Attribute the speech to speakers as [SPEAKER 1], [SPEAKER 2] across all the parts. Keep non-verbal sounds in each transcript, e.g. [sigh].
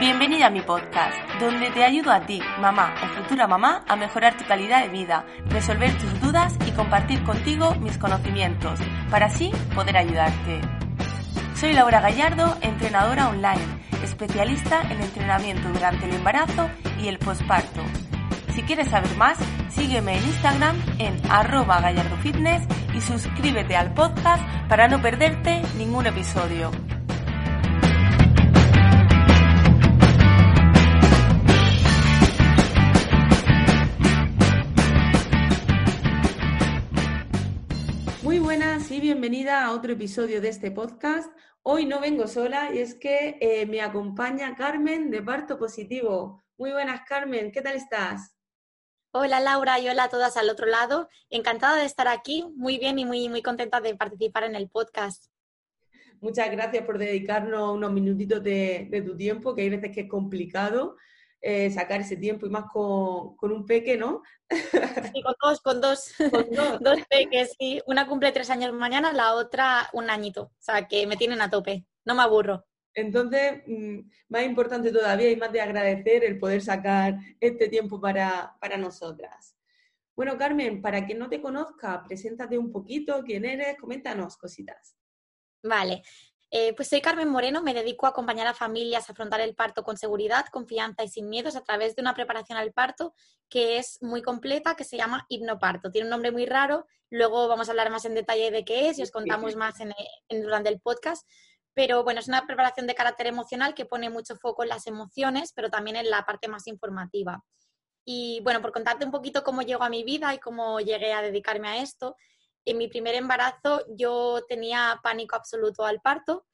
[SPEAKER 1] Bienvenida a mi podcast, donde te ayudo a ti, mamá o futura mamá, a mejorar tu calidad de vida, resolver tus dudas y compartir contigo mis conocimientos, para así poder ayudarte. Soy Laura Gallardo, entrenadora online, especialista en entrenamiento durante el embarazo y el posparto. Si quieres saber más, sígueme en Instagram en arroba gallardofitness y suscríbete al podcast para no perderte ningún episodio. Y bienvenida a otro episodio de este podcast. Hoy no vengo sola y es que eh, me acompaña Carmen de Parto Positivo. Muy buenas, Carmen, ¿qué tal estás?
[SPEAKER 2] Hola Laura y hola a todas al otro lado. Encantada de estar aquí, muy bien y muy, muy contenta de participar en el podcast.
[SPEAKER 1] Muchas gracias por dedicarnos unos minutitos de, tu tiempo, que hay veces que es complicado eh, sacar ese tiempo y más con, un peque, ¿no? [laughs]
[SPEAKER 2] Sí, con dos, con dos. Con dos. [laughs] dos peques, sí. Una cumple tres años mañana, la otra un añito. O sea, que me tienen a tope. No me aburro.
[SPEAKER 1] Entonces, mm, más importante todavía y más de agradecer el poder sacar este tiempo para, para nosotras. Bueno, Carmen, para quien no te conozca, preséntate un poquito, quién eres, coméntanos cositas.
[SPEAKER 2] Vale, eh, pues soy Carmen Moreno, me dedico a acompañar a familias a afrontar el parto con seguridad, confianza y sin miedos a través de una preparación al parto que es muy completa, que se llama hipnoparto. Tiene un nombre muy raro, luego vamos a hablar más en detalle de qué es y os contamos más en, durante el podcast. Pero bueno, es una preparación de carácter emocional que pone mucho foco en las emociones, pero también en la parte más informativa. Y bueno, por contarte un poquito cómo llegó a mi vida y cómo llegué a dedicarme a esto, en mi primer embarazo yo tenía pánico absoluto al parto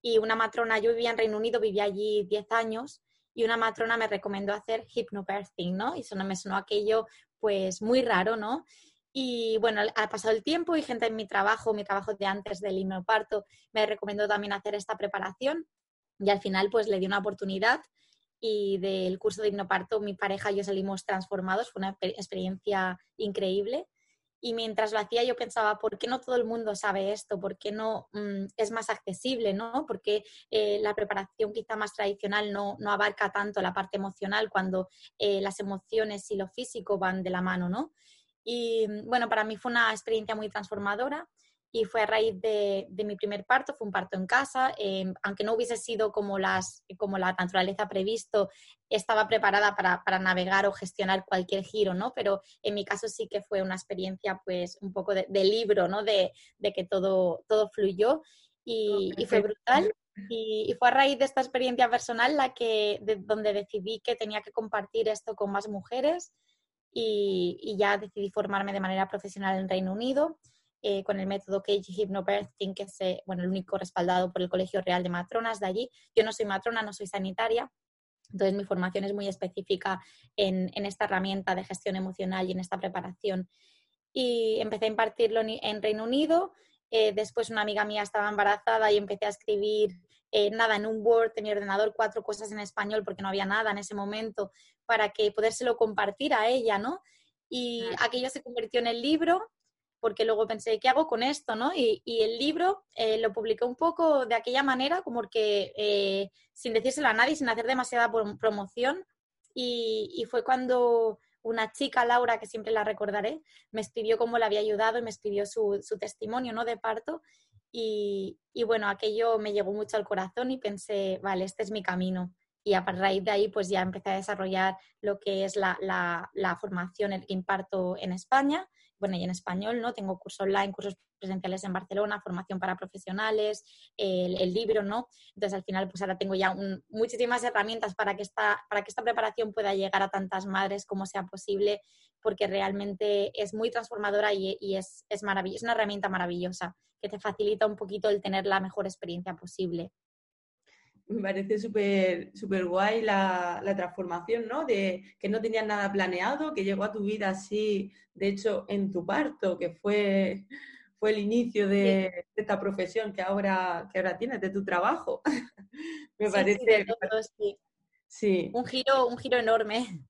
[SPEAKER 2] y una matrona, yo vivía en Reino Unido, vivía allí 10 años y una matrona me recomendó hacer hypnobirthing, ¿no? Y eso no me sonó aquello pues muy raro, ¿no? Y bueno, ha pasado el tiempo y gente en mi trabajo, mi trabajo de antes del hipnoparto, me recomendó también hacer esta preparación y al final pues le di una oportunidad y del curso de hipnoparto mi pareja y yo salimos transformados, fue una experiencia increíble y mientras lo hacía yo pensaba, ¿por qué no todo el mundo sabe esto? ¿Por qué no mm, es más accesible? ¿no? Porque eh, la preparación quizá más tradicional no, no, abarca tanto la parte emocional cuando eh, las emociones y lo físico van de la mano, ¿no? Y mm, bueno, para mí fue una experiencia muy transformadora y fue a raíz de, mi primer parto, fue un parto en casa, em, aunque no hubiese sido como, las, como la naturaleza previsto, estaba preparada para, navegar o gestionar cualquier giro, ¿no? Pero en mi caso sí que fue una experiencia pues un poco de, libro, ¿no? De, que todo, todo fluyó y, fue brutal. Y, fue a raíz de esta experiencia personal la que, donde decidí que tenía que compartir esto con más mujeres y, y ya decidí formarme de manera profesional en Reino Unido eh, con el método Cage Hypnobirthing, que es eh, bueno, el único respaldado por el Colegio Real de Matronas de allí. Yo no soy matrona, no soy sanitaria, entonces mi formación es muy específica en, en esta herramienta de gestión emocional y en esta preparación. Y empecé a impartirlo en Reino Unido. Eh, después una amiga mía estaba embarazada y empecé a escribir nada en un Word, en mi ordenador, cuatro cosas en español porque no había nada en ese momento para que podérselo compartir a ella, ¿no? Y aquello se convirtió en el libro porque luego pensé, ¿qué hago con esto? ¿no? Y, el libro eh, lo publiqué un poco de aquella manera, como que eh, sin decírselo a nadie, sin hacer demasiada promoción. Y, fue cuando una chica, Laura, que siempre la recordaré, me escribió cómo le había ayudado y me escribió su, testimonio ¿no? de parto. Y, bueno, aquello me llegó mucho al corazón y pensé, vale, este es mi camino. Y a raíz de ahí, pues ya empecé a desarrollar lo que es la, la, la formación que imparto en España bueno, y en español, ¿no? Tengo cursos online, cursos presenciales en Barcelona, formación para profesionales, el, libro, ¿no? Entonces, al final, pues ahora tengo ya muchísimas herramientas para que, esta, para que esta preparación pueda llegar a tantas madres como sea posible, porque realmente es muy transformadora y, es, es, es una herramienta maravillosa que te facilita un poquito el tener la mejor experiencia posible
[SPEAKER 1] me parece súper super guay la, transformación, ¿no? De que no tenías nada planeado, que llegó a tu vida así, de hecho, en tu parto, que fue, fue el inicio de, esta profesión que ahora, que ahora tienes, de tu trabajo. [laughs] me parece...
[SPEAKER 2] Sí, Un giro, un giro enorme.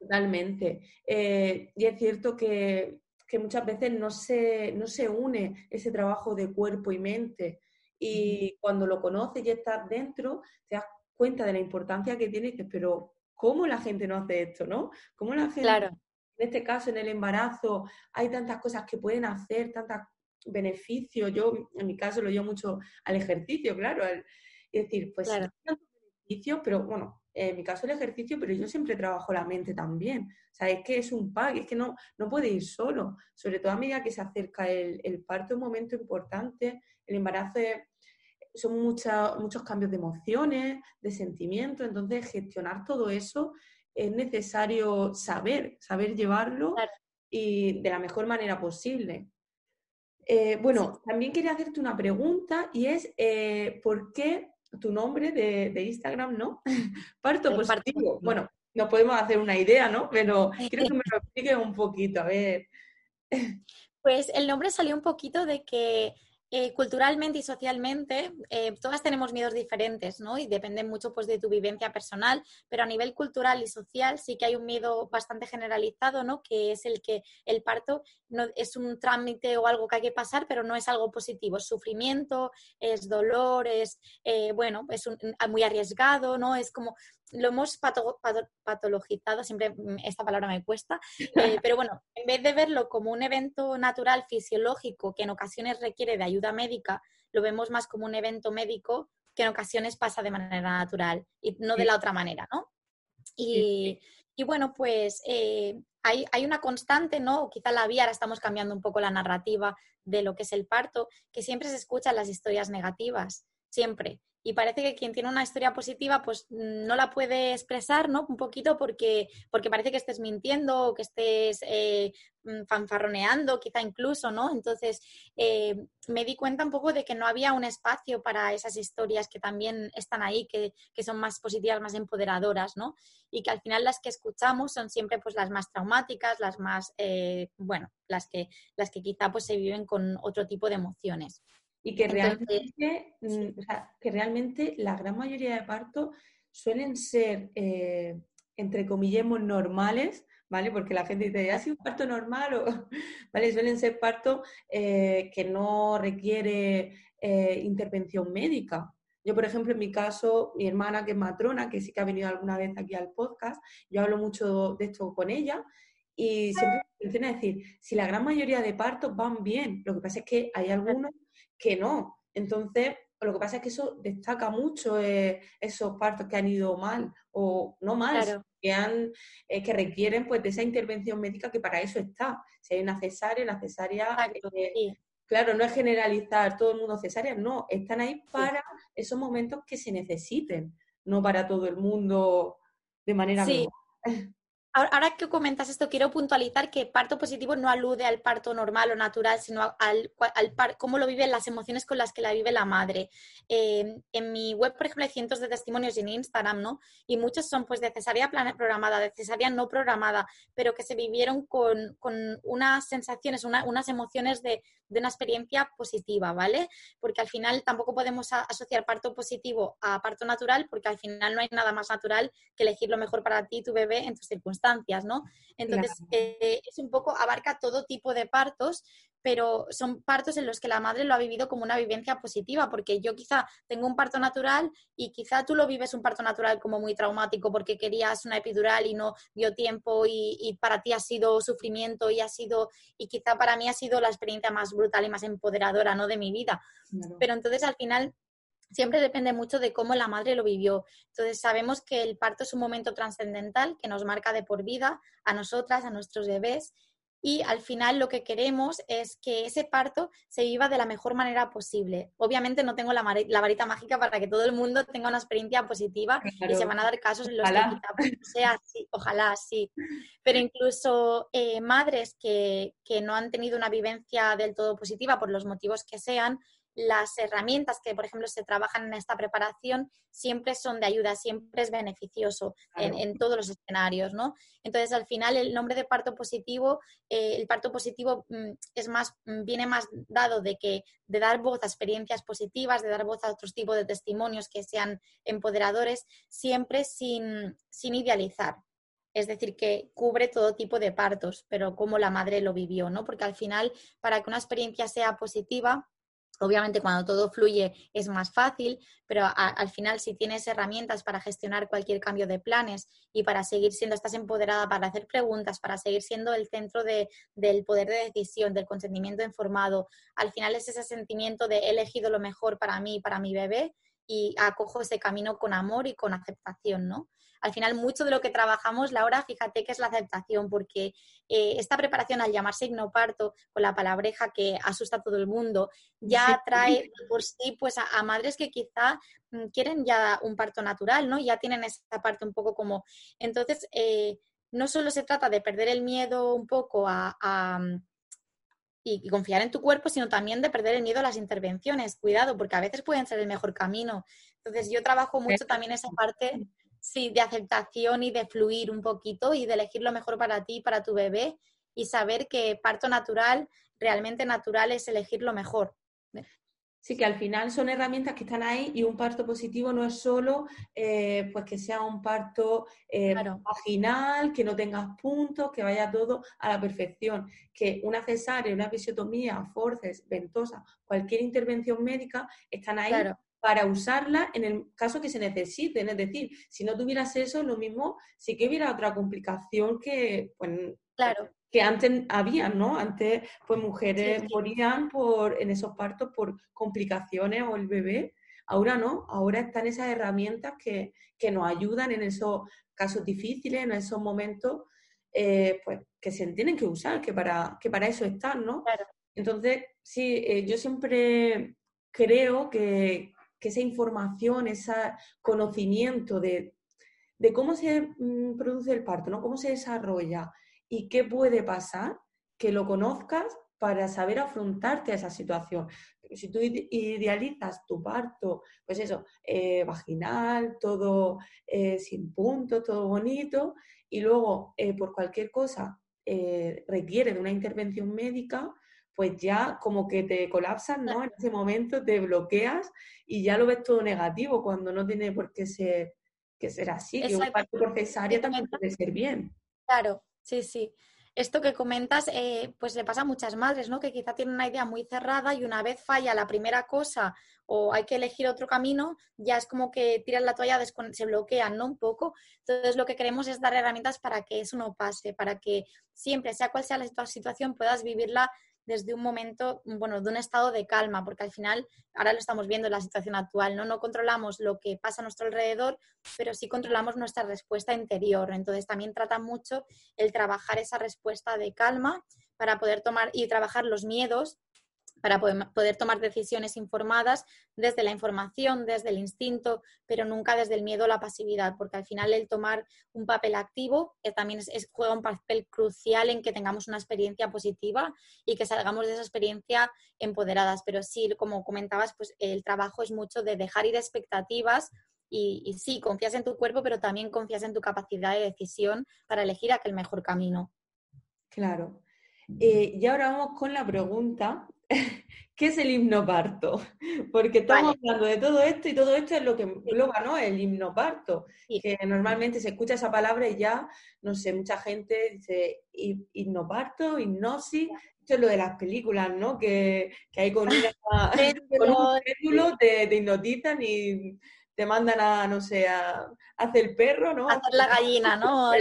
[SPEAKER 1] Totalmente. Eh, y es cierto que, que muchas veces no se, no se une ese trabajo de cuerpo y mente y cuando lo conoces y estás dentro, te das cuenta de la importancia que tiene y dices, pero ¿cómo la gente no hace esto, no? ¿Cómo la gente,
[SPEAKER 2] claro.
[SPEAKER 1] en este caso, en el embarazo, hay tantas cosas que pueden hacer, tantos beneficios? Yo, en mi caso, lo llevo mucho al ejercicio, claro. es decir, pues claro. tantos beneficios, pero bueno, en mi caso el ejercicio, pero yo siempre trabajo la mente también. O sea, es que es un pack, es que no, no puede ir solo. Sobre todo a medida que se acerca el, el parto, es un momento importante. El embarazo es son muchos cambios de emociones, de sentimientos, entonces gestionar todo eso es necesario saber, saber llevarlo y de la mejor manera posible. Eh, bueno, también quería hacerte una pregunta y es, eh, ¿por qué tu nombre de, Instagram, no? [laughs] Parto positivo. Bueno, nos podemos hacer una idea, ¿no? Pero [laughs] quiero que me lo expliques un poquito, a ver.
[SPEAKER 2] Pues el nombre salió un poquito de que eh, culturalmente y socialmente, eh, todas tenemos miedos diferentes, ¿no? Y dependen mucho pues, de tu vivencia personal, pero a nivel cultural y social sí que hay un miedo bastante generalizado, ¿no? Que es el que el parto no, es un trámite o algo que hay que pasar, pero no es algo positivo. Es sufrimiento, es dolor, es, eh, bueno, es muy arriesgado, ¿no? Es como lo hemos patologizado, siempre esta palabra me cuesta, eh, pero bueno, en vez de verlo como un evento natural, fisiológico, que en ocasiones requiere de ayuda médica, lo vemos más como un evento médico que en ocasiones pasa de manera natural y no de la otra manera, ¿no? Y, bueno, pues eh, hay, hay, una constante, ¿no? quizá la vía, ahora estamos cambiando un poco la narrativa de lo que es el parto, que siempre se escuchan las historias negativas, siempre y parece que quien tiene una historia positiva pues no la puede expresar, ¿no? Un poquito porque, porque parece que estés mintiendo o que estés eh, mm, fanfarroneando, quizá incluso, ¿no? Entonces eh, me di cuenta un poco de que no había un espacio para esas historias que también están ahí, que, son más positivas, más empoderadoras, ¿no? Y que al final las que escuchamos son siempre pues las más traumáticas, las más, eh, bueno, las que, las que quizá pues se viven con otro tipo de emociones
[SPEAKER 1] y que realmente, mm, que realmente la gran mayoría de partos suelen ser, eh, entre comillas, normales, ¿vale? Porque la gente dice, ¿ha sido un parto normal? O, [laughs] ¿vale? Suelen ser partos eh, que no requiere eh, intervención médica. Yo, por ejemplo, en mi caso, mi hermana, que es matrona, que sí que ha venido alguna vez aquí al podcast, yo hablo mucho de esto con ella y siempre menciona decir, si la gran mayoría de partos van bien, lo que pasa es que hay algunos que no. Entonces, lo que pasa es que eso destaca mucho eh, esos partos que han ido mal o no mal, que, han, eh, que requieren pues de esa intervención médica que para eso está. Si hay una cesárea, una cesárea, eh, claro, no es generalizar todo el mundo cesárea, no, están ahí para esos momentos que se necesiten, no para todo el mundo de manera
[SPEAKER 2] sí. [laughs] Ahora que comentas esto, quiero puntualizar que parto positivo no alude al parto normal o natural, sino al, al cómo lo viven las emociones con las que la vive la madre. Eh, en mi web, por ejemplo, hay cientos de testimonios en Instagram, ¿no? Y muchos son pues de cesárea programada, de cesárea no programada, pero que se vivieron con, unas sensaciones, unas emociones de, una experiencia positiva, ¿vale? Porque al final tampoco podemos asociar parto positivo a parto natural, porque al final no hay nada más natural que elegir lo mejor para ti y tu bebé en tus circunstancias ¿no? Entonces, eh, es un poco, abarca todo tipo de partos, pero son partos en los que la madre lo ha vivido como una vivencia positiva, porque yo quizá tengo un parto natural y quizá tú lo vives un parto natural como muy traumático porque querías una epidural y no dio tiempo y, para ti ha sido sufrimiento y ha sido, y quizá para mí ha sido la experiencia más brutal y más empoderadora, ¿no? De mi vida. Pero entonces al final siempre depende mucho de cómo la madre lo vivió. Entonces sabemos que el parto es un momento trascendental que nos marca de por vida a nosotras, a nuestros bebés. Y al final lo que queremos es que ese parto se viva de la mejor manera posible. Obviamente no tengo la, varita mágica para que todo el mundo tenga una experiencia positiva y se van a dar casos en los que pues, sea así, ojalá sí. Pero incluso eh, madres que, que no han tenido una vivencia del todo positiva por los motivos que sean, las herramientas que, por ejemplo, se trabajan en esta preparación siempre son de ayuda, siempre es beneficioso en, todos los escenarios, ¿no? Entonces, al final, el nombre de parto positivo, eh, el parto positivo mm, es más, mm, viene más dado de que de dar voz a experiencias positivas, de dar voz a otros tipos de testimonios que sean empoderadores, siempre sin, sin idealizar. Es decir, que cubre todo tipo de partos, pero como la madre lo vivió, ¿no? Porque al final, para que una experiencia sea positiva, Obviamente cuando todo fluye es más fácil, pero al final si tienes herramientas para gestionar cualquier cambio de planes y para seguir siendo, estás empoderada para hacer preguntas, para seguir siendo el centro del poder de decisión, del consentimiento informado, al final es ese sentimiento de he elegido lo mejor para mí y para mi bebé y acojo ese camino con amor y con aceptación, ¿no? Al final mucho de lo que trabajamos, Laura, fíjate que es la aceptación, porque eh, esta preparación al llamarse hipnoparto, con la palabreja que asusta a todo el mundo, ya trae por sí pues a, madres que quizá mm, quieren ya un parto natural, ¿no? Ya tienen esa parte un poco como... Entonces, eh, no solo se trata de perder el miedo un poco a, mm, y, confiar en tu cuerpo, sino también de perder el miedo a las intervenciones. Cuidado, porque a veces pueden ser el mejor camino. Entonces, yo trabajo mucho también esa parte sí, de aceptación y de fluir un poquito y de elegir lo mejor para ti, para tu bebé y saber que parto natural, realmente natural es elegir lo mejor.
[SPEAKER 1] Sí, que al final son herramientas que están ahí y un parto positivo no es solo eh, pues que sea un parto eh, vaginal, que no tengas puntos, que vaya todo a la perfección. Que una cesárea, una episiotomía, forces, ventosa, cualquier intervención médica están ahí para usarla en el caso que se necesiten. Es decir, si no tuvieras eso, lo mismo sí que hubiera otra complicación que, pues,
[SPEAKER 2] claro.
[SPEAKER 1] que antes había, ¿no? Antes, pues mujeres morían por, en esos partos por complicaciones o el bebé. Ahora no, ahora están esas herramientas que, nos ayudan en esos casos difíciles, en esos momentos, eh, pues que se tienen que usar, que para, que para eso están, ¿no? Entonces, sí, eh, yo siempre creo que, que esa información, ese conocimiento de, cómo se mm, produce el parto, ¿no? cómo se desarrolla y qué puede pasar, que lo conozcas para saber afrontarte a esa situación. Si tú idealizas tu parto, pues eso, eh, vaginal, todo eh, sin puntos, todo bonito, y luego eh, por cualquier cosa requiere de una intervención médica, pues ya como que te colapsas, ¿no? En ese momento te bloqueas y ya lo ves todo negativo cuando no tiene por qué ser, que ser así, que un parto por cesárea también puede ser bien.
[SPEAKER 2] Claro, sí, sí. Esto que comentas, eh, pues le pasa a muchas madres, ¿no? Que quizá tienen una idea muy cerrada y una vez falla la primera cosa o hay que elegir otro camino, ya es como que tiran la toalla, se bloquean, ¿no? Un poco. Entonces, lo que queremos es dar herramientas para que eso no pase, para que siempre, sea cual sea la situación, puedas vivirla desde un momento, bueno, de un estado de calma, porque al final, ahora lo estamos viendo en la situación actual, ¿no? No controlamos lo que pasa a nuestro alrededor, pero sí controlamos nuestra respuesta interior. Entonces, también trata mucho el trabajar esa respuesta de calma para poder tomar y trabajar los miedos para poder, tomar decisiones informadas desde la información, desde el instinto, pero nunca desde el miedo o la pasividad, porque al final el tomar un papel activo eh, también juega un papel crucial en que tengamos una experiencia positiva y que salgamos de esa experiencia empoderadas. Pero sí, como comentabas, pues el trabajo es mucho de dejar ir expectativas y, y, sí, confías en tu cuerpo, pero también confías en tu capacidad de decisión para elegir aquel mejor camino.
[SPEAKER 1] Claro. Eh, y ahora vamos con la pregunta [laughs] ¿Qué es el himnoparto? [laughs] Porque estamos hablando de todo esto y todo esto es lo que engloba, ¿no? El himnoparto. Que normalmente se escucha esa palabra y ya, no sé, mucha gente dice hipnoparto, hipnosis. Esto es lo de las películas, ¿no? Que, hay [laughs] con, un péndulo, te, te, hipnotizan y te mandan a, no sé, a, hacer el perro, ¿no?
[SPEAKER 2] Hacer la gallina, ¿no?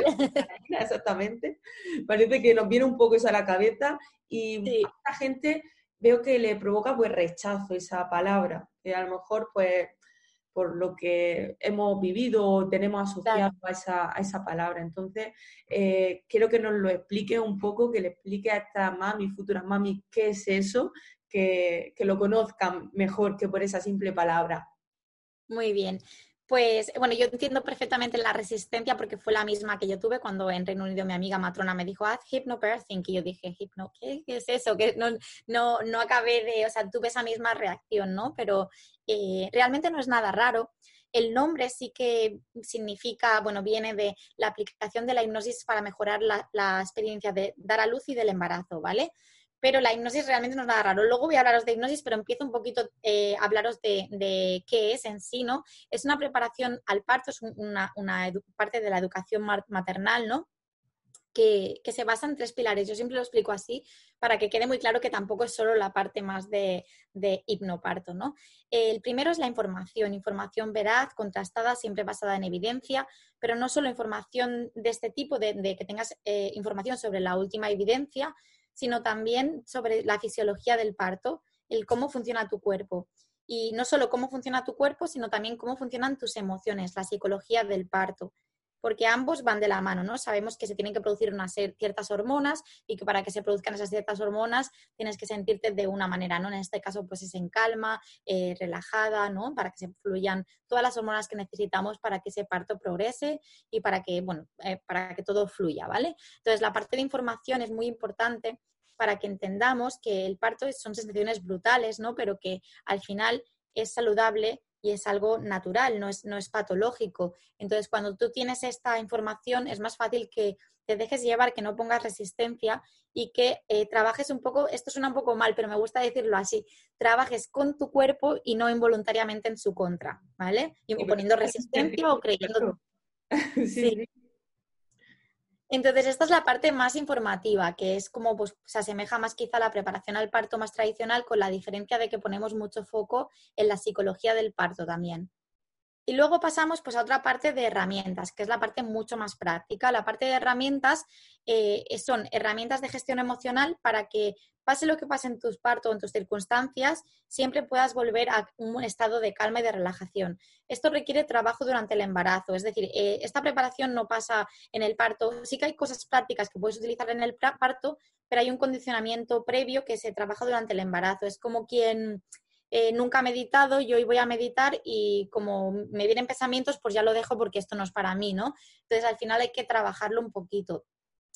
[SPEAKER 1] Exactamente. Parece que nos viene un poco eso a la cabeza y mucha gente veo que le provoca pues rechazo esa palabra, que a lo mejor pues por lo que hemos vivido o tenemos asociado a, esa, a, esa, palabra. Entonces, eh, quiero que nos lo explique un poco, que le explique a esta mami, futuras mami, qué es eso, que, que lo conozcan mejor que por esa simple palabra.
[SPEAKER 2] Muy bien. Pues bueno, yo entiendo perfectamente la resistencia porque fue la misma que yo tuve cuando en Reino Unido mi amiga matrona me dijo, haz hypnobirthing, y yo dije, ¿Hipno ¿qué, es eso? Que no, no, no acabé de, o sea, tuve esa misma reacción, ¿no? Pero eh, realmente no es nada raro. El nombre sí que significa, bueno, viene de la aplicación de la hipnosis para mejorar la, la experiencia de dar a luz y del embarazo, ¿vale? Pero la hipnosis realmente no es nada raro. Luego voy a hablaros de hipnosis, pero empiezo un poquito eh, a hablaros de, qué es en sí, ¿no? Es una preparación al parto, es una, parte de la educación maternal, ¿no? que, se basa en tres pilares. Yo siempre lo explico así para que quede muy claro que tampoco es solo la parte más de, hipnoparto. ¿no? El primero es la información, información veraz, contrastada, siempre basada en evidencia, pero no solo información de este tipo, de, que tengas eh, información sobre la última evidencia, sino también sobre la fisiología del parto, el cómo funciona tu cuerpo. Y no solo cómo funciona tu cuerpo, sino también cómo funcionan tus emociones, la psicología del parto porque ambos van de la mano, ¿no? Sabemos que se tienen que producir unas ciertas hormonas y que para que se produzcan esas ciertas hormonas tienes que sentirte de una manera, ¿no? En este caso, pues es en calma, eh, relajada, ¿no? Para que se fluyan todas las hormonas que necesitamos para que ese parto progrese y para que, bueno, eh, para que todo fluya, ¿vale? Entonces, la parte de información es muy importante para que entendamos que el parto son sensaciones brutales, ¿no? Pero que al final es saludable y es algo natural, no es, no es patológico. Entonces, cuando tú tienes esta información, es más fácil que te dejes llevar, que no pongas resistencia y que eh, trabajes un poco, esto suena un poco mal, pero me gusta decirlo así, trabajes con tu cuerpo y no involuntariamente en su contra, ¿vale? Y poniendo resistencia o creyendo... [laughs] sí. Entonces, esta es la parte más informativa, que es como pues, se asemeja más quizá a la preparación al parto más tradicional, con la diferencia de que ponemos mucho foco en la psicología del parto también. Y luego pasamos pues, a otra parte de herramientas, que es la parte mucho más práctica. La parte de herramientas eh, son herramientas de gestión emocional para que pase lo que pase en tus partos o en tus circunstancias, siempre puedas volver a un estado de calma y de relajación. Esto requiere trabajo durante el embarazo, es decir, eh, esta preparación no pasa en el parto. Sí que hay cosas prácticas que puedes utilizar en el parto, pero hay un condicionamiento previo que se trabaja durante el embarazo. Es como quien eh, nunca ha meditado, yo hoy voy a meditar y como me vienen pensamientos, pues ya lo dejo porque esto no es para mí, ¿no? Entonces al final hay que trabajarlo un poquito.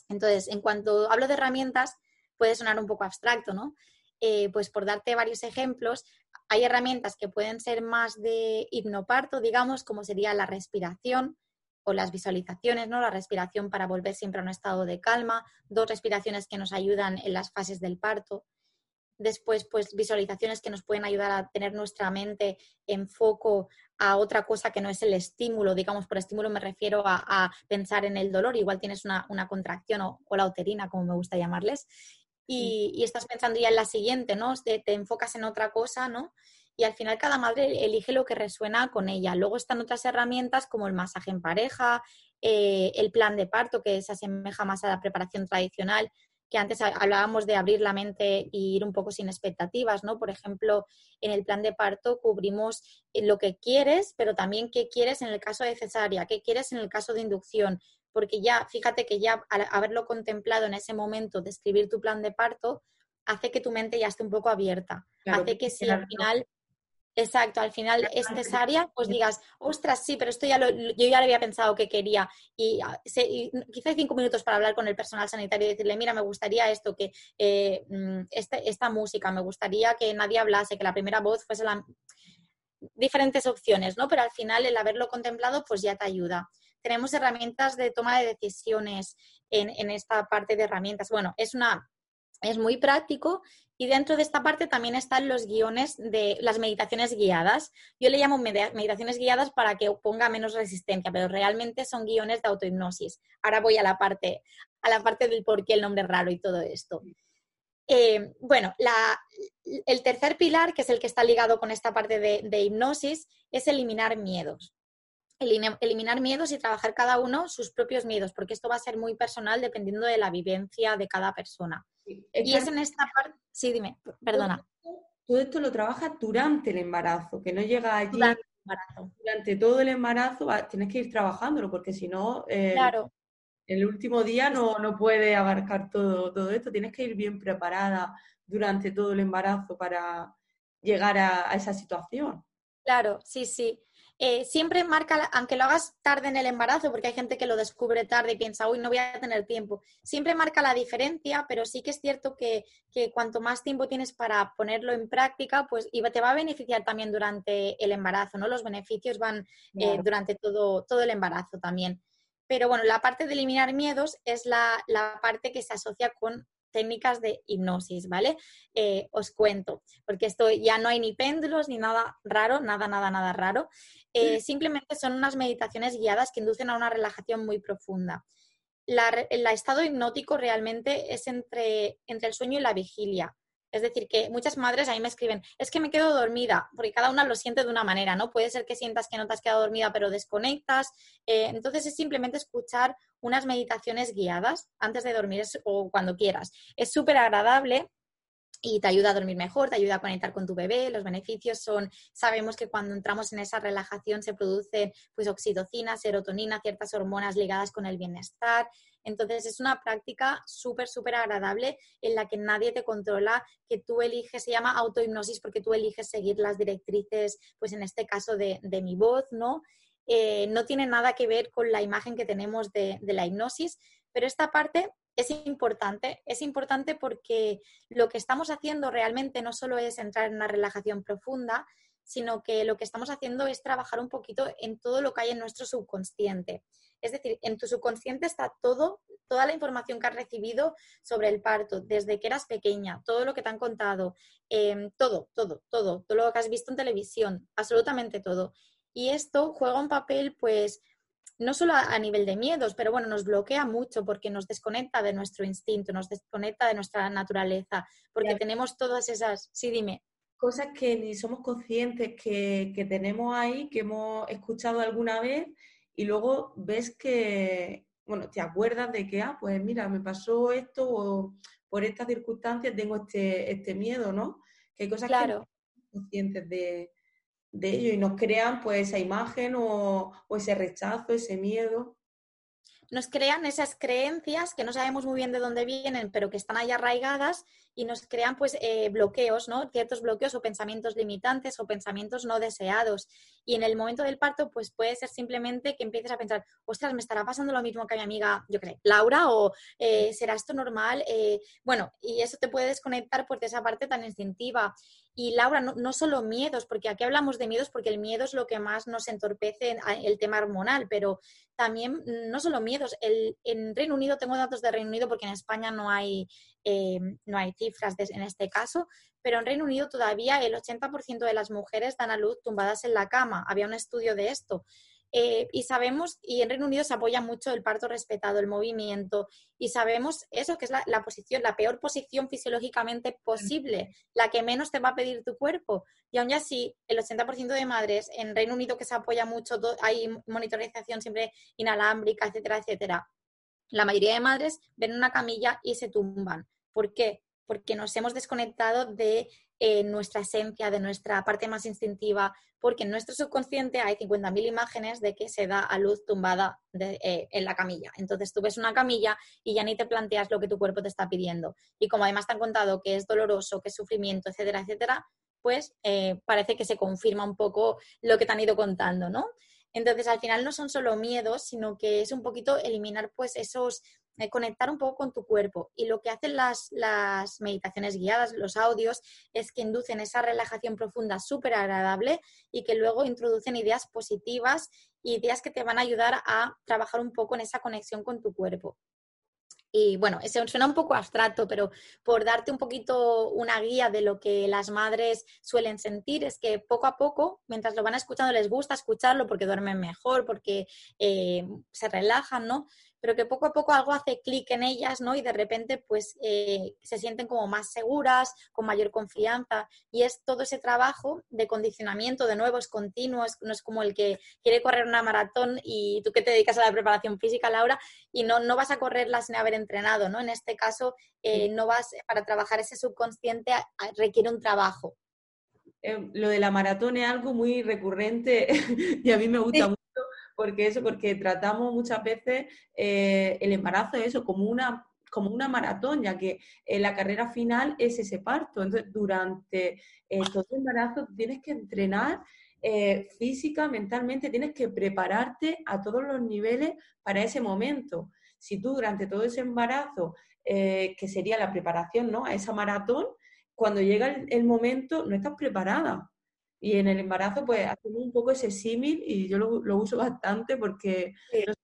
[SPEAKER 2] Entonces, en cuanto hablo de herramientas, puede sonar un poco abstracto, ¿no? Eh, pues por darte varios ejemplos, hay herramientas que pueden ser más de hipnoparto, digamos, como sería la respiración o las visualizaciones, ¿no? La respiración para volver siempre a un estado de calma, dos respiraciones que nos ayudan en las fases del parto, después pues visualizaciones que nos pueden ayudar a tener nuestra mente en foco a otra cosa que no es el estímulo, digamos, por estímulo me refiero a, pensar en el dolor, igual tienes una, contracción o, la uterina, como me gusta llamarles, y, estás pensando ya en la siguiente, ¿no? Te, te, enfocas en otra cosa, ¿no? Y al final cada madre elige lo que resuena con ella. Luego están otras herramientas como el masaje en pareja, eh, el plan de parto, que se asemeja más a la preparación tradicional, que antes hablábamos de abrir la mente e ir un poco sin expectativas, ¿no? Por ejemplo, en el plan de parto cubrimos eh, lo que quieres, pero también qué quieres en el caso de cesárea, qué quieres en el caso de inducción, porque ya, fíjate que ya al haberlo contemplado en ese momento de escribir tu plan de parto, hace que tu mente ya esté un poco abierta, hace que si al final Exacto, al final es cesárea, pues digas, ostras, sí, pero esto ya lo, yo ya lo había pensado que quería. Y, ah, quizá hay cinco minutos para hablar con el personal sanitario y decirle, mira, me gustaría esto, que eh, mm, este, esta música, me gustaría que nadie hablase, que la primera voz fuese la... Diferentes opciones, ¿no? Pero al final el haberlo contemplado, pues ya te ayuda. Tenemos herramientas de toma de decisiones en, en esta parte de herramientas. Bueno, es una es muy práctico y dentro de esta parte también están los guiones de las meditaciones guiadas. Yo le llamo meditaciones guiadas para que ponga menos resistencia, pero realmente son guiones de autohipnosis. Ahora voy a la parte, a la parte del por qué el nombre raro y todo esto. Eh, bueno, el tercer pilar, que es el que está ligado con esta parte de hipnosis, es eliminar miedos eliminar miedos y trabajar cada uno sus propios miedos, porque esto va a ser muy personal dependiendo de la vivencia de cada persona. y es en esta parte, sí, dime, perdona.
[SPEAKER 1] Todo esto lo trabajas durante el embarazo, que no llega allí durante, todo el embarazo, tienes que ir trabajándolo, porque si no, eh, claro. el último día no, no puede abarcar todo, todo esto, tienes que ir bien preparada durante todo el embarazo para llegar a esa situación.
[SPEAKER 2] Claro, sí, sí. Eh, siempre marca, aunque lo hagas tarde en el embarazo, porque hay gente que lo descubre tarde y piensa, uy, no voy a tener tiempo, siempre marca la diferencia, pero sí que es cierto que, cuanto más tiempo tienes para ponerlo en práctica, pues te va a beneficiar también durante el embarazo, ¿no? Los beneficios van eh, durante todo, todo el embarazo también. Pero bueno, la parte de eliminar miedos es la, la parte que se asocia con técnicas de hipnosis, ¿vale? Eh, os cuento, porque esto ya no hay ni péndulos ni nada raro, nada, nada, nada raro. Eh, simplemente son unas meditaciones guiadas que inducen a una relajación muy profunda. el estado hipnótico realmente es entre, entre el sueño y la vigilia. Es decir, que muchas madres ahí me escriben, es que me quedo dormida, porque cada una lo siente de una manera, ¿no? Puede ser que sientas que no te has quedado dormida, pero desconectas. Eh, entonces es simplemente escuchar unas meditaciones guiadas antes de dormir o cuando quieras. Es súper agradable y te ayuda a dormir mejor, te ayuda a conectar con tu bebé. Los beneficios son, sabemos que cuando entramos en esa relajación se producen pues oxitocina, serotonina, ciertas hormonas ligadas con el bienestar. Entonces es una práctica súper, súper agradable en la que nadie te controla, que tú eliges, se llama autohipnosis porque tú eliges seguir las directrices, pues en este caso de, mi voz, ¿no? Eh, no tiene nada que ver con la imagen que tenemos de, de la hipnosis, pero esta parte es importante, es importante porque lo que estamos haciendo realmente no solo es entrar en una relajación profunda, sino que lo que estamos haciendo es trabajar un poquito en todo lo que hay en nuestro subconsciente. Es decir, en tu subconsciente está todo, toda la información que has recibido sobre el parto, desde que eras pequeña, todo lo que te han contado, em, todo, todo, todo, todo lo que has visto en televisión, absolutamente todo. Y esto juega un papel, pues, no solo a, nivel de miedos, pero bueno, nos bloquea mucho porque nos desconecta de nuestro instinto, nos desconecta de nuestra naturaleza, porque tenemos todas esas, sí, dime.
[SPEAKER 1] Cosas que ni somos conscientes que, que tenemos ahí, que hemos escuchado alguna vez y luego ves que, bueno, te acuerdas de que, ah, pues mira, me pasó esto o por estas circunstancias tengo este, este miedo, ¿no? Que hay cosas claro. que no somos conscientes de, de ello y nos crean pues esa imagen o, ese rechazo, ese miedo
[SPEAKER 2] nos crean esas creencias que no sabemos muy bien de dónde vienen, pero que están ahí arraigadas y nos crean pues eh, bloqueos, ¿no? Ciertos bloqueos o pensamientos limitantes o pensamientos no deseados. Y en el momento del parto pues puede ser simplemente que empieces a pensar, ostras, me estará pasando lo mismo que a mi amiga, yo creo, Laura, o eh, será esto normal. Eh, bueno, y eso te puede desconectar pues de esa parte tan instintiva. Y Laura, no, solo miedos, porque aquí hablamos de miedos porque el miedo es lo que más nos entorpece en el tema hormonal, pero también no solo miedos. El, en Reino Unido, tengo datos de Reino Unido porque en España no hay, eh, no hay cifras en este caso, pero en Reino Unido todavía el 80% de las mujeres dan a luz tumbadas en la cama. Había un estudio de esto. Eh, y sabemos, y en Reino Unido se apoya mucho el parto respetado, el movimiento, y sabemos eso, que es la, posición, la peor posición fisiológicamente posible, la que menos te va a pedir tu cuerpo. Y aún así, el 80% de madres en Reino Unido que se apoya mucho, hay monitorización siempre inalámbrica, etcétera, etcétera. La mayoría de madres ven una camilla y se tumban. ¿Por qué? Porque nos hemos desconectado de nuestra esencia, de nuestra parte más instintiva, porque en nuestro subconsciente hay 50.000 imágenes de que se da a luz tumbada eh, en la camilla. Entonces tú ves una camilla y ya ni te planteas lo que tu cuerpo te está pidiendo. Y como además te han contado que es doloroso, que es sufrimiento, etcétera, etcétera, pues eh, parece que se confirma un poco lo que te han ido contando, ¿no? Entonces, al final no son solo miedos, sino que es un poquito eliminar pues esos eh, conectar un poco con tu cuerpo. Y lo que hacen las, las meditaciones guiadas, los audios, es que inducen esa relajación profunda súper agradable y que luego introducen ideas positivas, ideas que te van a ayudar a trabajar un poco en esa conexión con tu cuerpo. Y bueno, eso suena un poco abstracto, pero por darte un poquito una guía de lo que las madres suelen sentir, es que poco a poco, mientras lo van escuchando, les gusta escucharlo porque duermen mejor, porque eh, se relajan, ¿no? Pero que poco a poco algo hace clic en ellas, ¿no? Y de repente, pues, eh, se sienten como más seguras, con mayor confianza. Y es todo ese trabajo de condicionamiento, de nuevo, es continuo, no es como el que quiere correr una maratón y tú que te dedicas a la preparación física, Laura, y no, no vas a correrla sin haber entrenado, ¿no? En este caso, eh, no vas, para trabajar ese subconsciente requiere un trabajo.
[SPEAKER 1] Eh, lo de la maratón es algo muy recurrente [laughs] y a mí me gusta mucho porque eso, porque tratamos muchas veces eh, el embarazo eso como una como una maratón, ya que eh, la carrera final es ese parto. Entonces, durante eh, todo el embarazo tienes que entrenar física, mentalmente, tienes que prepararte a todos los niveles para ese momento. Si tú durante todo ese embarazo, que sería la preparación ¿no? a esa maratón, cuando llega el momento no estás preparada. Y en el embarazo, pues hacemos un poco ese símil y yo lo, uso bastante porque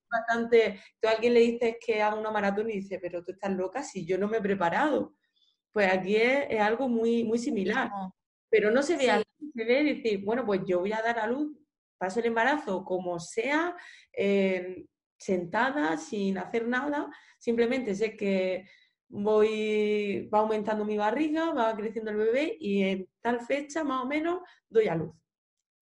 [SPEAKER 1] bastante. Tú a alguien le dices que haga una maratón y dice, pero tú estás loca si yo no me he preparado. Pues aquí es, algo muy, muy similar. Pero no se ve así, se ve decir, bueno, pues yo voy a dar a luz, paso el embarazo como sea, sentada, sin hacer nada, simplemente sé que voy, va aumentando mi barriga, va creciendo el bebé y en tal fecha más o menos doy a luz.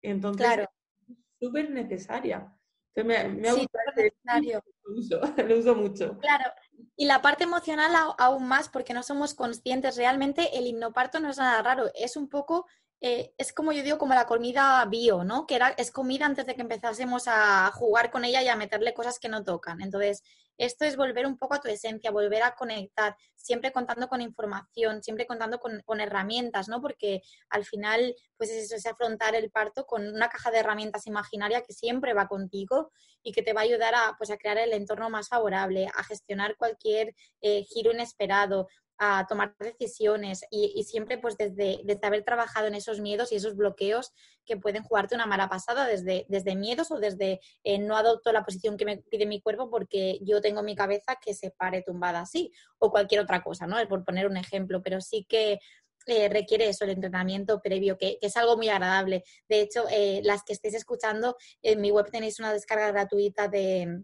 [SPEAKER 1] Entonces,
[SPEAKER 2] claro.
[SPEAKER 1] es súper necesaria. Entonces, me, me ha gustado lo uso, [laughs] lo uso mucho.
[SPEAKER 2] Claro, y la parte emocional aún más porque no somos conscientes. Realmente el hipnoparto no es nada raro, es un poco eh, es como yo digo, como la comida bio, ¿no? Que era, es comida antes de que empezásemos a jugar con ella y a meterle cosas que no tocan. Entonces, esto es volver un poco a tu esencia, volver a conectar, siempre contando con información, siempre contando con, herramientas, ¿no? Porque al final, pues es eso, es afrontar el parto con una caja de herramientas imaginaria que siempre va contigo y que te va a ayudar a, pues, a crear el entorno más favorable, a gestionar cualquier eh, giro inesperado, a tomar decisiones y, siempre pues desde, desde, haber trabajado en esos miedos y esos bloqueos que pueden jugarte una mala pasada desde, desde miedos o desde eh, no adopto la posición que me pide mi cuerpo porque yo tengo mi cabeza que se pare tumbada así o cualquier otra cosa, ¿no? Por poner un ejemplo, pero sí que eh, requiere eso, el entrenamiento previo, que, es algo muy agradable. De hecho, eh, las que estéis escuchando, en mi web tenéis una descarga gratuita de,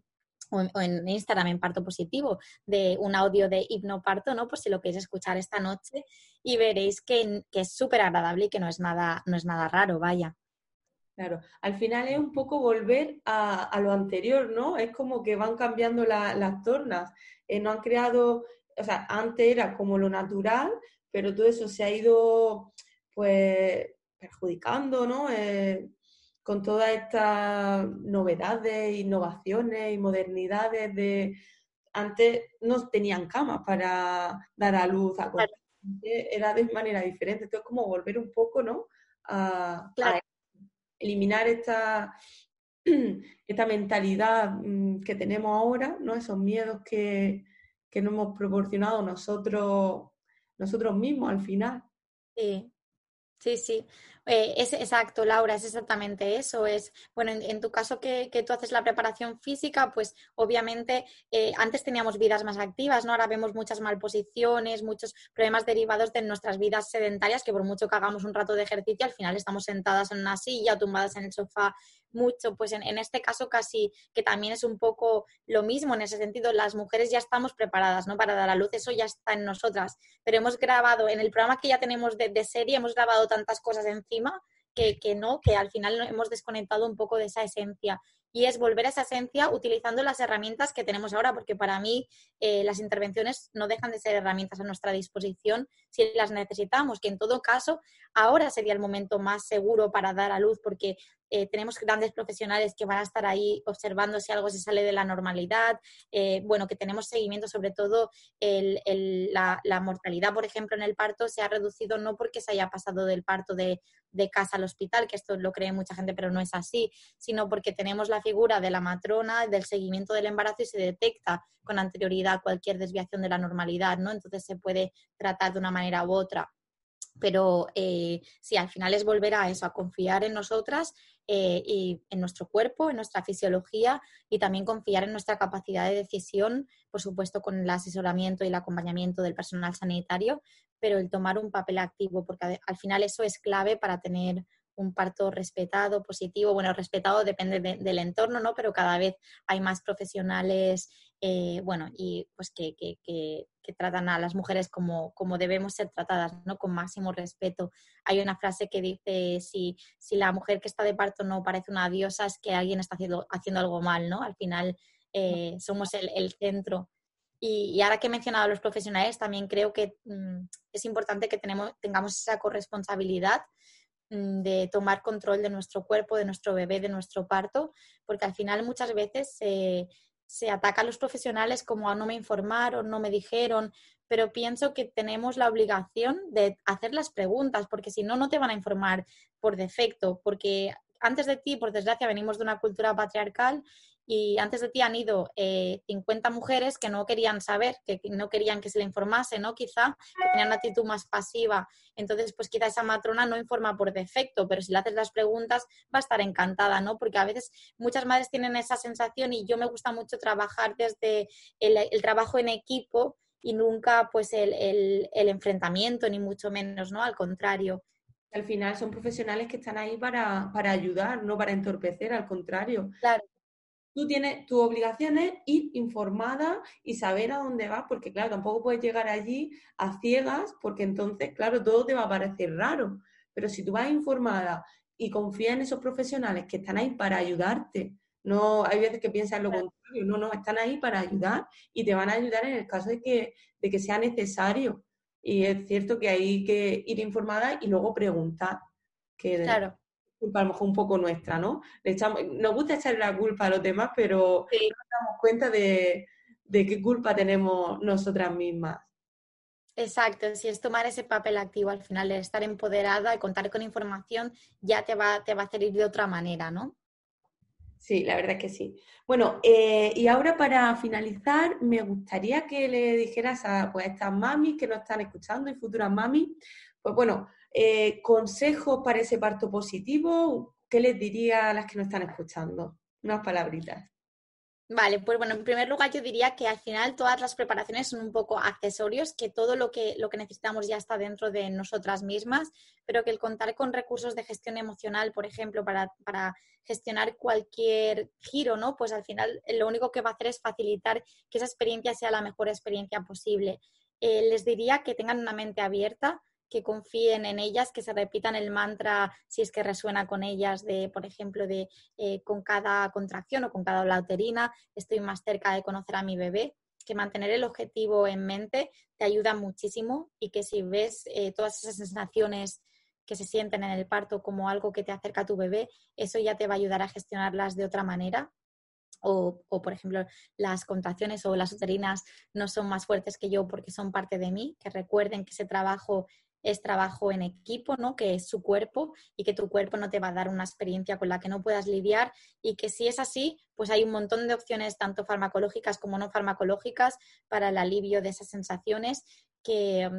[SPEAKER 2] o en Instagram en Parto Positivo de un audio de hipnoparto, ¿no? Por si lo queréis escuchar esta noche y veréis que, es súper agradable y que no es, nada, no es nada raro, vaya.
[SPEAKER 1] Claro, al final es un poco volver a, lo anterior, ¿no? Es como que van cambiando las tornas. Eh, no han creado, o sea, antes era como lo natural, pero todo eso se ha ido, pues, perjudicando, ¿no? Eh, con todas estas novedades, innovaciones y modernidades de antes no tenían camas para dar a luz a era de manera diferente. Entonces, como volver un poco, ¿no? A, eliminar esta, [clears throat] esta mentalidad mm, que tenemos ahora, ¿no? Esos miedos que, que nos hemos proporcionado nosotros, nosotros mismos al final.
[SPEAKER 2] Sí, sí, sí. Eh, es exacto, Laura, es exactamente eso. Es, bueno, en, tu caso que, tú haces la preparación física, pues obviamente eh, antes teníamos vidas más activas, ¿no? Ahora vemos muchas malposiciones, muchos problemas derivados de nuestras vidas sedentarias, que por mucho que hagamos un rato de ejercicio, al final estamos sentadas en una silla, tumbadas en el sofá mucho, pues en, este caso casi que también es un poco lo mismo en ese sentido, las mujeres ya estamos preparadas, ¿no? Para dar a luz, eso ya está en nosotras, pero hemos grabado, en el programa que ya tenemos de, de serie, hemos grabado tantas cosas encima que, no, que al final hemos desconectado un poco de esa esencia. Y es volver a esa esencia utilizando las herramientas que tenemos ahora, porque para mí eh, las intervenciones no dejan de ser herramientas a nuestra disposición si las necesitamos, que en todo caso ahora sería el momento más seguro para dar a luz, porque eh, tenemos grandes profesionales que van a estar ahí observando si algo se sale de la normalidad, eh, bueno, que tenemos seguimiento, sobre todo la, mortalidad, por ejemplo, en el parto se ha reducido no porque se haya pasado del parto de, de casa al hospital, que esto lo cree mucha gente, pero no es así, sino porque tenemos la figura de la matrona, del seguimiento del embarazo y se detecta con anterioridad cualquier desviación de la normalidad, ¿no? Entonces se puede tratar de una manera u otra. Pero eh, al final es volver a eso, a confiar en nosotras eh, y en nuestro cuerpo, en nuestra fisiología y también confiar en nuestra capacidad de decisión, por supuesto con el asesoramiento y el acompañamiento del personal sanitario, pero el tomar un papel activo, porque al final eso es clave para tener un parto respetado, positivo. Bueno, respetado depende del entorno, ¿no? Pero cada vez hay más profesionales, eh, bueno, y pues que, que, que, tratan a las mujeres como, como debemos ser tratadas, ¿no? Con máximo respeto. Hay una frase que dice, si, si la mujer que está de parto no parece una diosa, es que alguien está haciendo, haciendo algo mal, ¿no? Al final eh, somos el, el centro. Y, ahora que he mencionado a los profesionales, también creo que mm, es importante que tenemos, tengamos esa corresponsabilidad Mm, de tomar control de nuestro cuerpo, de nuestro bebé, de nuestro parto, porque al final muchas veces se ataca a los profesionales como a no me informaron, no me dijeron, pero pienso que tenemos la obligación de hacer las preguntas, porque si no, no te van a informar por defecto, porque antes de ti, por desgracia, venimos de una cultura patriarcal y antes de ti han ido 50 eh, mujeres que no querían saber, que no querían que se le informase, ¿no? Quizá, que tenían una actitud más pasiva. Entonces, pues quizá esa matrona no informa por defecto, pero si le haces las preguntas va a estar encantada, ¿no? Porque a veces muchas madres tienen esa sensación y yo me gusta mucho trabajar desde el, trabajo en equipo y nunca pues el, el enfrentamiento, ni mucho menos, ¿no? Al contrario.
[SPEAKER 1] Al final son profesionales que están ahí para, para ayudar, no para entorpecer, al contrario.
[SPEAKER 2] Claro
[SPEAKER 1] tú tienes, tu obligación es ir informada y saber a dónde vas, porque claro, tampoco puedes llegar allí a ciegas, porque entonces, claro, todo te va a parecer raro. Pero si tú vas informada y confías en esos profesionales que están ahí para ayudarte, no hay veces que piensas lo contrario, no, no, están ahí para ayudar y te van a ayudar en el caso de que, de que sea necesario. Y es cierto que hay que ir informada y luego preguntar. Que
[SPEAKER 2] claro
[SPEAKER 1] culpa a lo mejor un poco nuestra, ¿no? echamos, nos gusta echarle la culpa a los demás, pero no nos damos cuenta de, qué culpa tenemos nosotras mismas.
[SPEAKER 2] Exacto, si es tomar ese papel activo al final, de estar empoderada y contar con información, ya te va, te va a hacer ir de otra manera, ¿no?
[SPEAKER 1] Sí, la verdad es que sí. Bueno, eh, y ahora para finalizar, me gustaría que le dijeras a, pues, a estas mamis que nos están escuchando y futuras mamis, pues bueno, eh, consejos para ese parto positivo, ¿qué les diría a las que nos están escuchando? Unas palabritas.
[SPEAKER 2] Vale, pues bueno, en primer lugar yo diría que al final todas las preparaciones son un poco accesorios, que todo lo que, lo que necesitamos ya está dentro de nosotras mismas, pero que el contar con recursos de gestión emocional, por ejemplo, para, para gestionar cualquier giro, ¿no? Pues al final lo único que va a hacer es facilitar que esa experiencia sea la mejor experiencia posible. Eh, les diría que tengan una mente abierta, que confíen en ellas, que se repitan el mantra si es que resuena con ellas, de, por ejemplo, de eh, con cada contracción o con cada lauterina estoy más cerca de conocer a mi bebé, que mantener el objetivo en mente te ayuda muchísimo y que si ves eh, todas esas sensaciones que se sienten en el parto como algo que te acerca a tu bebé, eso ya te va a ayudar a gestionarlas de otra manera. O, o, por ejemplo, las contracciones o las uterinas no son más fuertes que yo porque son parte de mí, que recuerden que ese trabajo es trabajo en equipo, ¿no? Que es su cuerpo y que tu cuerpo no te va a dar una experiencia con la que no puedas lidiar y que si es así, pues hay un montón de opciones, tanto farmacológicas como no farmacológicas, para el alivio de esas sensaciones que,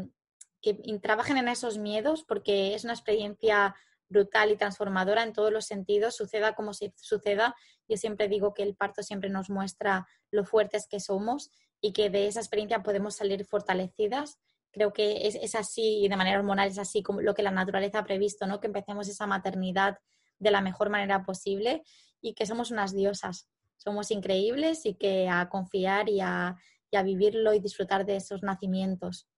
[SPEAKER 2] que trabajen en esos miedos porque es una experiencia brutal y transformadora en todos los sentidos, suceda como si suceda. Yo siempre digo que el parto siempre nos muestra lo fuertes que somos y que de esa experiencia podemos salir fortalecidas creo que es, es, así, de manera hormonal, es así como lo que la naturaleza ha previsto, ¿no? Que empecemos esa maternidad de la mejor manera posible y que somos unas diosas, somos increíbles y que a confiar y a, y a vivirlo y disfrutar de esos nacimientos.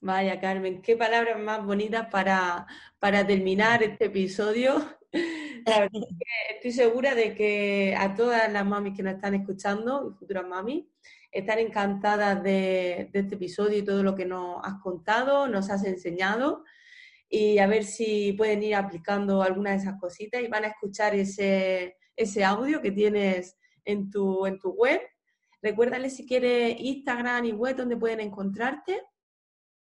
[SPEAKER 1] Vaya, Carmen, qué palabras más bonitas para, para terminar este episodio. [laughs] estoy segura de que a todas las mamis que nos están escuchando, futuras mamis, están encantadas de, este episodio y todo lo que nos has contado, nos has enseñado y a ver si pueden ir aplicando alguna de esas cositas y van a escuchar ese, ese audio que tienes en tu, en tu web. Recuérdale si quieres Instagram y web donde pueden encontrarte.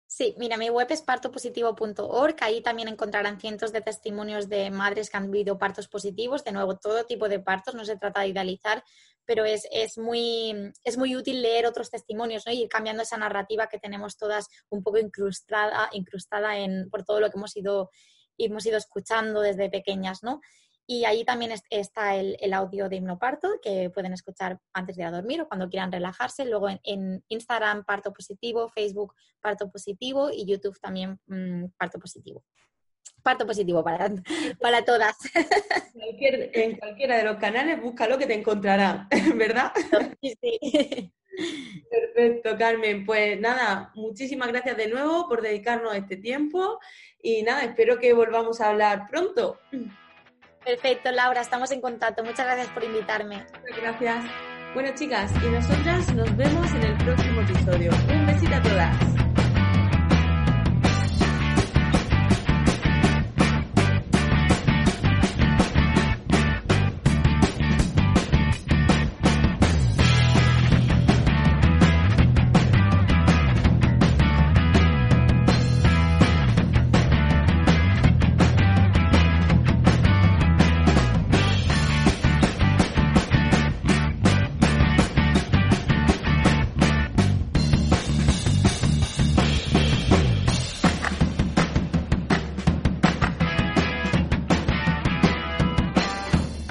[SPEAKER 2] Sí, mira, mi web es partopositivo.org. Ahí también encontrarán cientos de testimonios de madres que han vivido partos positivos. De nuevo, todo tipo de partos, no se trata de idealizar, pero es, es, muy, es muy útil leer otros testimonios ¿no? y ir cambiando esa narrativa que tenemos todas un poco incrustada, incrustada en, por todo lo que hemos ido, hemos ido escuchando desde pequeñas. ¿no? Y ahí también está el, audio de hipnoparto que pueden escuchar antes de ir a dormir o cuando quieran relajarse. Luego en, Instagram parto positivo, Facebook parto positivo y YouTube también mm, parto positivo. Parto positivo para, para todas.
[SPEAKER 1] en cualquiera de los canales búscalo que te encontrará, [laughs] ¿verdad? Sí, sí. Perfecto, Carmen. Pues nada, muchísimas gracias de nuevo por dedicarnos este tiempo y nada, espero que volvamos a hablar pronto.
[SPEAKER 2] Perfecto, Laura, estamos en contacto. Muchas gracias por invitarme.
[SPEAKER 1] Muchas gracias. Bueno, chicas, y nosotras nos vemos en el próximo episodio. Un besito a todas.